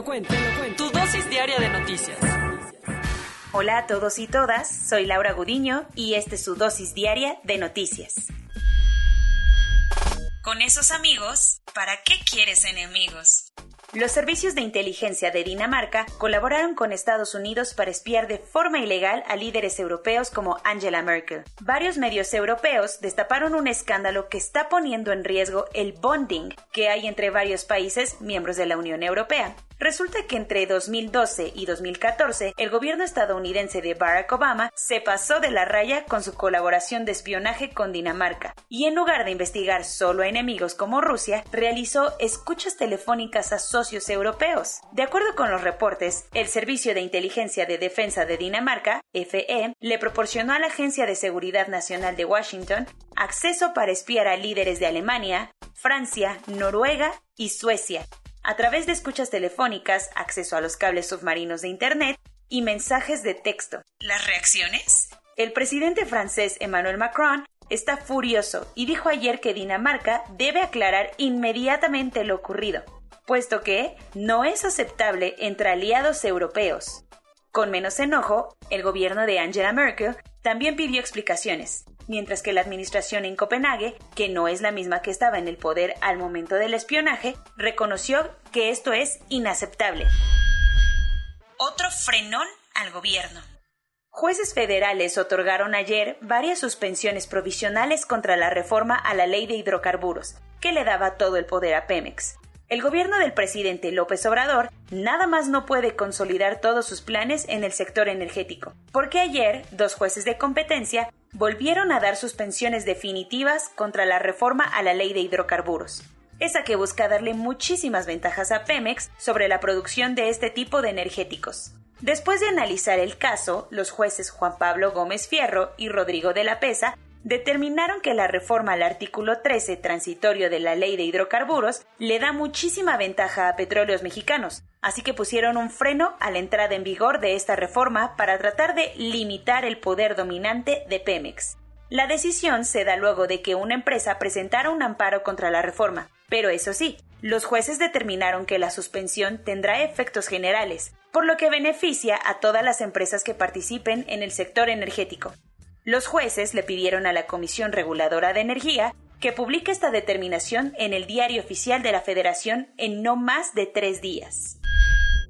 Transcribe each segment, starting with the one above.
Lo cuento. Tu dosis diaria de noticias. Hola a todos y todas, soy Laura Gudiño y este es su dosis diaria de noticias. Con esos amigos, ¿para qué quieres enemigos? Los servicios de inteligencia de Dinamarca colaboraron con Estados Unidos para espiar de forma ilegal a líderes europeos como Angela Merkel. Varios medios europeos destaparon un escándalo que está poniendo en riesgo el bonding que hay entre varios países miembros de la Unión Europea. Resulta que entre 2012 y 2014 el gobierno estadounidense de Barack Obama se pasó de la raya con su colaboración de espionaje con Dinamarca y en lugar de investigar solo a enemigos como Rusia, realizó escuchas telefónicas a socios europeos. De acuerdo con los reportes, el Servicio de Inteligencia de Defensa de Dinamarca, FE, le proporcionó a la Agencia de Seguridad Nacional de Washington acceso para espiar a líderes de Alemania, Francia, Noruega y Suecia, a través de escuchas telefónicas, acceso a los cables submarinos de Internet y mensajes de texto. ¿Las reacciones? El presidente francés Emmanuel Macron está furioso y dijo ayer que Dinamarca debe aclarar inmediatamente lo ocurrido, puesto que no es aceptable entre aliados europeos. Con menos enojo, el gobierno de Angela Merkel también pidió explicaciones, mientras que la administración en Copenhague, que no es la misma que estaba en el poder al momento del espionaje, reconoció que esto es inaceptable. Otro frenón al gobierno. Jueces federales otorgaron ayer varias suspensiones provisionales contra la reforma a la ley de hidrocarburos, que le daba todo el poder a Pemex. El gobierno del presidente López Obrador nada más no puede consolidar todos sus planes en el sector energético, porque ayer dos jueces de competencia volvieron a dar suspensiones definitivas contra la reforma a la ley de hidrocarburos, esa que busca darle muchísimas ventajas a Pemex sobre la producción de este tipo de energéticos. Después de analizar el caso, los jueces Juan Pablo Gómez Fierro y Rodrigo de la Pesa determinaron que la reforma al artículo 13 transitorio de la ley de hidrocarburos le da muchísima ventaja a petróleos mexicanos, así que pusieron un freno a la entrada en vigor de esta reforma para tratar de limitar el poder dominante de Pemex. La decisión se da luego de que una empresa presentara un amparo contra la reforma, pero eso sí, los jueces determinaron que la suspensión tendrá efectos generales, por lo que beneficia a todas las empresas que participen en el sector energético, los jueces le pidieron a la Comisión Reguladora de Energía que publique esta determinación en el Diario Oficial de la Federación en no más de tres días.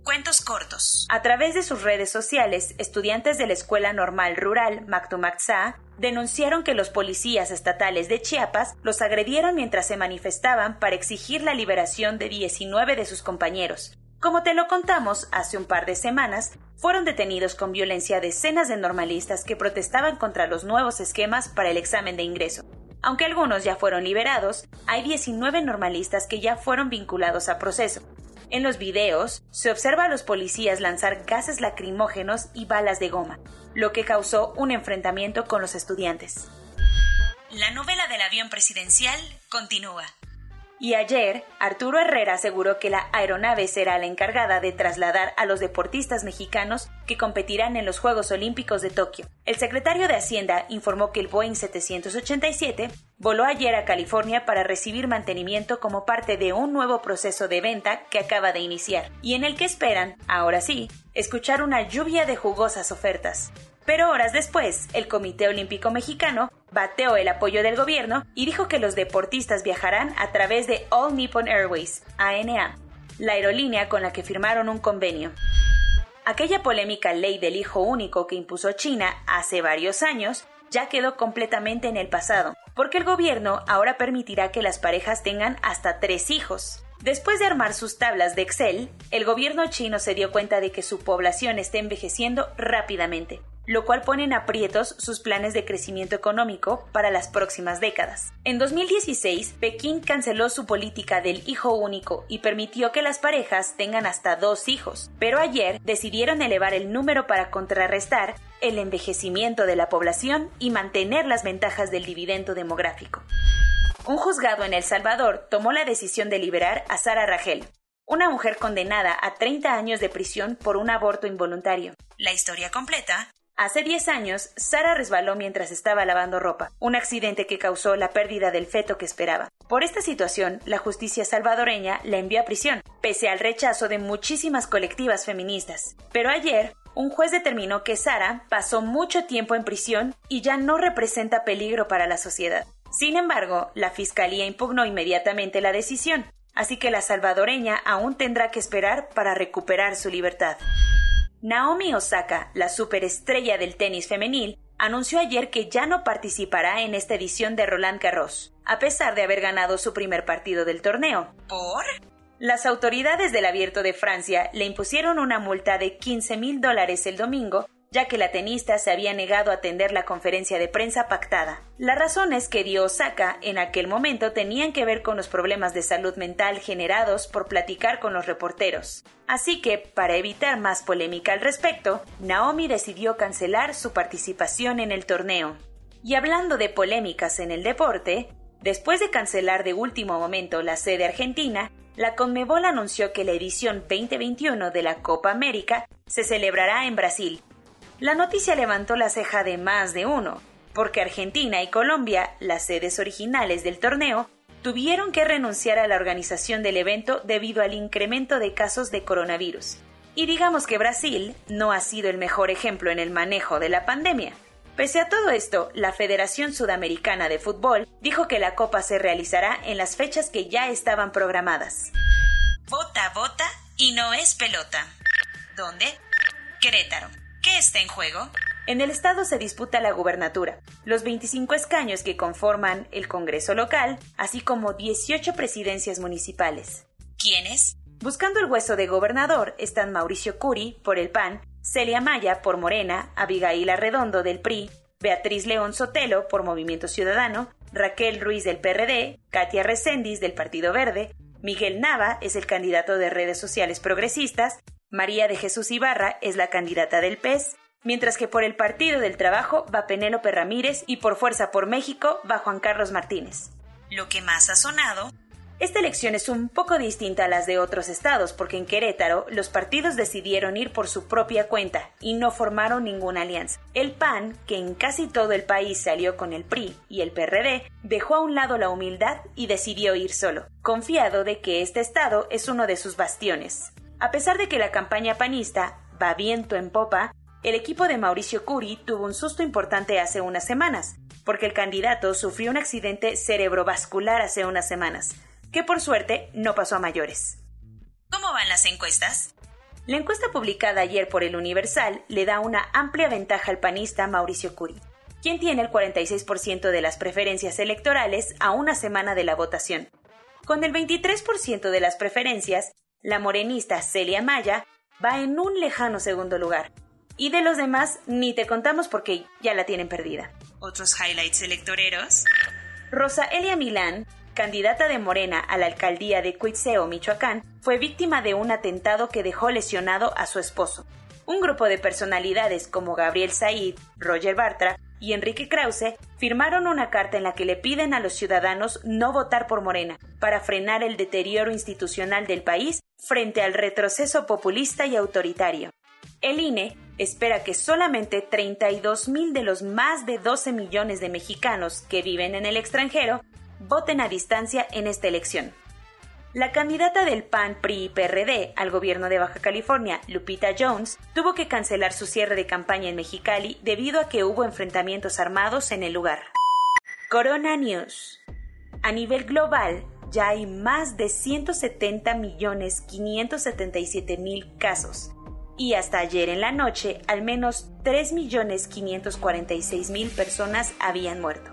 Cuentos cortos. A través de sus redes sociales, estudiantes de la Escuela Normal Rural Mactumaxá denunciaron que los policías estatales de Chiapas los agredieron mientras se manifestaban para exigir la liberación de 19 de sus compañeros, como te lo contamos hace un par de semanas, fueron detenidos con violencia decenas de normalistas que protestaban contra los nuevos esquemas para el examen de ingreso. Aunque algunos ya fueron liberados, hay 19 normalistas que ya fueron vinculados a proceso. En los videos se observa a los policías lanzar gases lacrimógenos y balas de goma, lo que causó un enfrentamiento con los estudiantes. La novela del avión presidencial continúa. Y ayer, Arturo Herrera aseguró que la aeronave será la encargada de trasladar a los deportistas mexicanos que competirán en los Juegos Olímpicos de Tokio. El secretario de Hacienda informó que el Boeing 787 voló ayer a California para recibir mantenimiento como parte de un nuevo proceso de venta que acaba de iniciar y en el que esperan, ahora sí, escuchar una lluvia de jugosas ofertas. Pero horas después, el Comité Olímpico Mexicano bateó el apoyo del gobierno y dijo que los deportistas viajarán a través de All Nippon Airways, ANA, la aerolínea con la que firmaron un convenio. Aquella polémica ley del hijo único que impuso China hace varios años ya quedó completamente en el pasado, porque el gobierno ahora permitirá que las parejas tengan hasta tres hijos. Después de armar sus tablas de Excel, el gobierno chino se dio cuenta de que su población está envejeciendo rápidamente lo cual pone en aprietos sus planes de crecimiento económico para las próximas décadas. En 2016, Pekín canceló su política del hijo único y permitió que las parejas tengan hasta dos hijos, pero ayer decidieron elevar el número para contrarrestar el envejecimiento de la población y mantener las ventajas del dividendo demográfico. Un juzgado en El Salvador tomó la decisión de liberar a Sara Rangel, una mujer condenada a 30 años de prisión por un aborto involuntario. La historia completa. Hace 10 años, Sara resbaló mientras estaba lavando ropa, un accidente que causó la pérdida del feto que esperaba. Por esta situación, la justicia salvadoreña la envió a prisión, pese al rechazo de muchísimas colectivas feministas. Pero ayer, un juez determinó que Sara pasó mucho tiempo en prisión y ya no representa peligro para la sociedad. Sin embargo, la fiscalía impugnó inmediatamente la decisión, así que la salvadoreña aún tendrá que esperar para recuperar su libertad. Naomi Osaka, la superestrella del tenis femenil, anunció ayer que ya no participará en esta edición de Roland Garros, a pesar de haber ganado su primer partido del torneo. ¿Por? Las autoridades del Abierto de Francia le impusieron una multa de 15 mil dólares el domingo ya que la tenista se había negado a atender la conferencia de prensa pactada. Las razones que dio Osaka en aquel momento tenían que ver con los problemas de salud mental generados por platicar con los reporteros. Así que, para evitar más polémica al respecto, Naomi decidió cancelar su participación en el torneo. Y hablando de polémicas en el deporte, después de cancelar de último momento la sede argentina, la Conmebol anunció que la edición 2021 de la Copa América se celebrará en Brasil, la noticia levantó la ceja de más de uno, porque Argentina y Colombia, las sedes originales del torneo, tuvieron que renunciar a la organización del evento debido al incremento de casos de coronavirus. Y digamos que Brasil no ha sido el mejor ejemplo en el manejo de la pandemia. Pese a todo esto, la Federación Sudamericana de Fútbol dijo que la Copa se realizará en las fechas que ya estaban programadas. Vota, vota y no es pelota. ¿Dónde? Querétaro. ¿Qué está en juego? En el estado se disputa la gubernatura, los 25 escaños que conforman el Congreso local, así como 18 presidencias municipales. ¿Quiénes? Buscando el hueso de gobernador están Mauricio Curi, por el PAN, Celia Maya, por Morena, Abigail Arredondo, del PRI, Beatriz León Sotelo, por Movimiento Ciudadano, Raquel Ruiz, del PRD, Katia Recendis, del Partido Verde, Miguel Nava es el candidato de redes sociales progresistas María de Jesús Ibarra es la candidata del PES, mientras que por el Partido del Trabajo va Penélope Ramírez y por Fuerza por México va Juan Carlos Martínez. Lo que más ha sonado esta elección es un poco distinta a las de otros estados porque en Querétaro los partidos decidieron ir por su propia cuenta y no formaron ninguna alianza. El PAN, que en casi todo el país salió con el PRI y el PRD, dejó a un lado la humildad y decidió ir solo, confiado de que este estado es uno de sus bastiones. A pesar de que la campaña panista va viento en popa, el equipo de Mauricio Curi tuvo un susto importante hace unas semanas, porque el candidato sufrió un accidente cerebrovascular hace unas semanas, que por suerte no pasó a mayores. ¿Cómo van las encuestas? La encuesta publicada ayer por el Universal le da una amplia ventaja al panista Mauricio Curi, quien tiene el 46% de las preferencias electorales a una semana de la votación. Con el 23% de las preferencias, la morenista Celia Maya va en un lejano segundo lugar. Y de los demás ni te contamos porque ya la tienen perdida. ¿Otros highlights electoreros? Rosa Elia Milán, candidata de Morena a la alcaldía de Cuitzeo, Michoacán, fue víctima de un atentado que dejó lesionado a su esposo. Un grupo de personalidades como Gabriel Said, Roger Bartra y Enrique Krause firmaron una carta en la que le piden a los ciudadanos no votar por Morena para frenar el deterioro institucional del país frente al retroceso populista y autoritario. El INE espera que solamente 32 mil de los más de 12 millones de mexicanos que viven en el extranjero voten a distancia en esta elección. La candidata del PAN PRI PRD al gobierno de Baja California, Lupita Jones, tuvo que cancelar su cierre de campaña en Mexicali debido a que hubo enfrentamientos armados en el lugar. Corona News. A nivel global, ya hay más de 170 millones 577 mil casos y hasta ayer en la noche al menos 3 millones 546 mil personas habían muerto.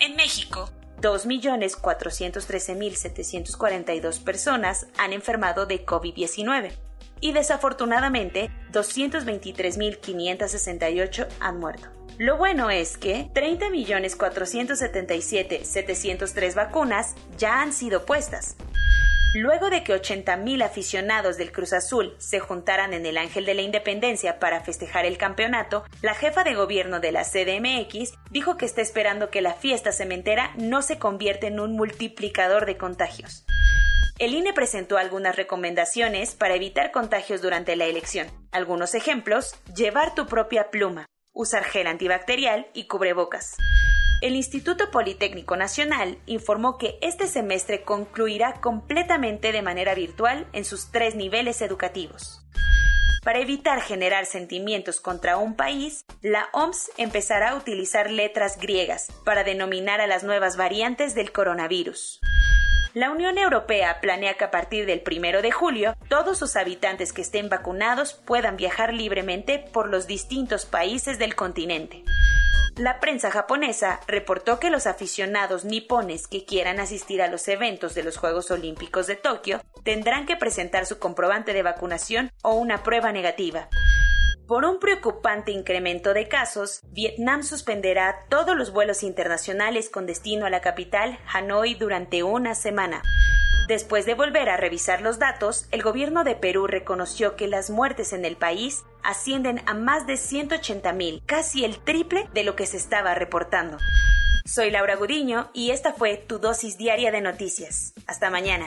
En México, 2.413.742 personas han enfermado de COVID-19 y desafortunadamente 223.568 han muerto. Lo bueno es que 30.477.703 vacunas ya han sido puestas. Luego de que 80.000 aficionados del Cruz Azul se juntaran en el Ángel de la Independencia para festejar el campeonato, la jefa de gobierno de la CDMX dijo que está esperando que la fiesta cementera no se convierta en un multiplicador de contagios. El INE presentó algunas recomendaciones para evitar contagios durante la elección. Algunos ejemplos, llevar tu propia pluma, usar gel antibacterial y cubrebocas. El Instituto Politécnico Nacional informó que este semestre concluirá completamente de manera virtual en sus tres niveles educativos. Para evitar generar sentimientos contra un país, la OMS empezará a utilizar letras griegas para denominar a las nuevas variantes del coronavirus. La Unión Europea planea que a partir del 1 de julio todos sus habitantes que estén vacunados puedan viajar libremente por los distintos países del continente. La prensa japonesa reportó que los aficionados nipones que quieran asistir a los eventos de los Juegos Olímpicos de Tokio tendrán que presentar su comprobante de vacunación o una prueba negativa. Por un preocupante incremento de casos, Vietnam suspenderá todos los vuelos internacionales con destino a la capital, Hanoi, durante una semana. Después de volver a revisar los datos, el gobierno de Perú reconoció que las muertes en el país ascienden a más de 180.000, casi el triple de lo que se estaba reportando. Soy Laura Gudiño y esta fue tu dosis diaria de noticias. Hasta mañana.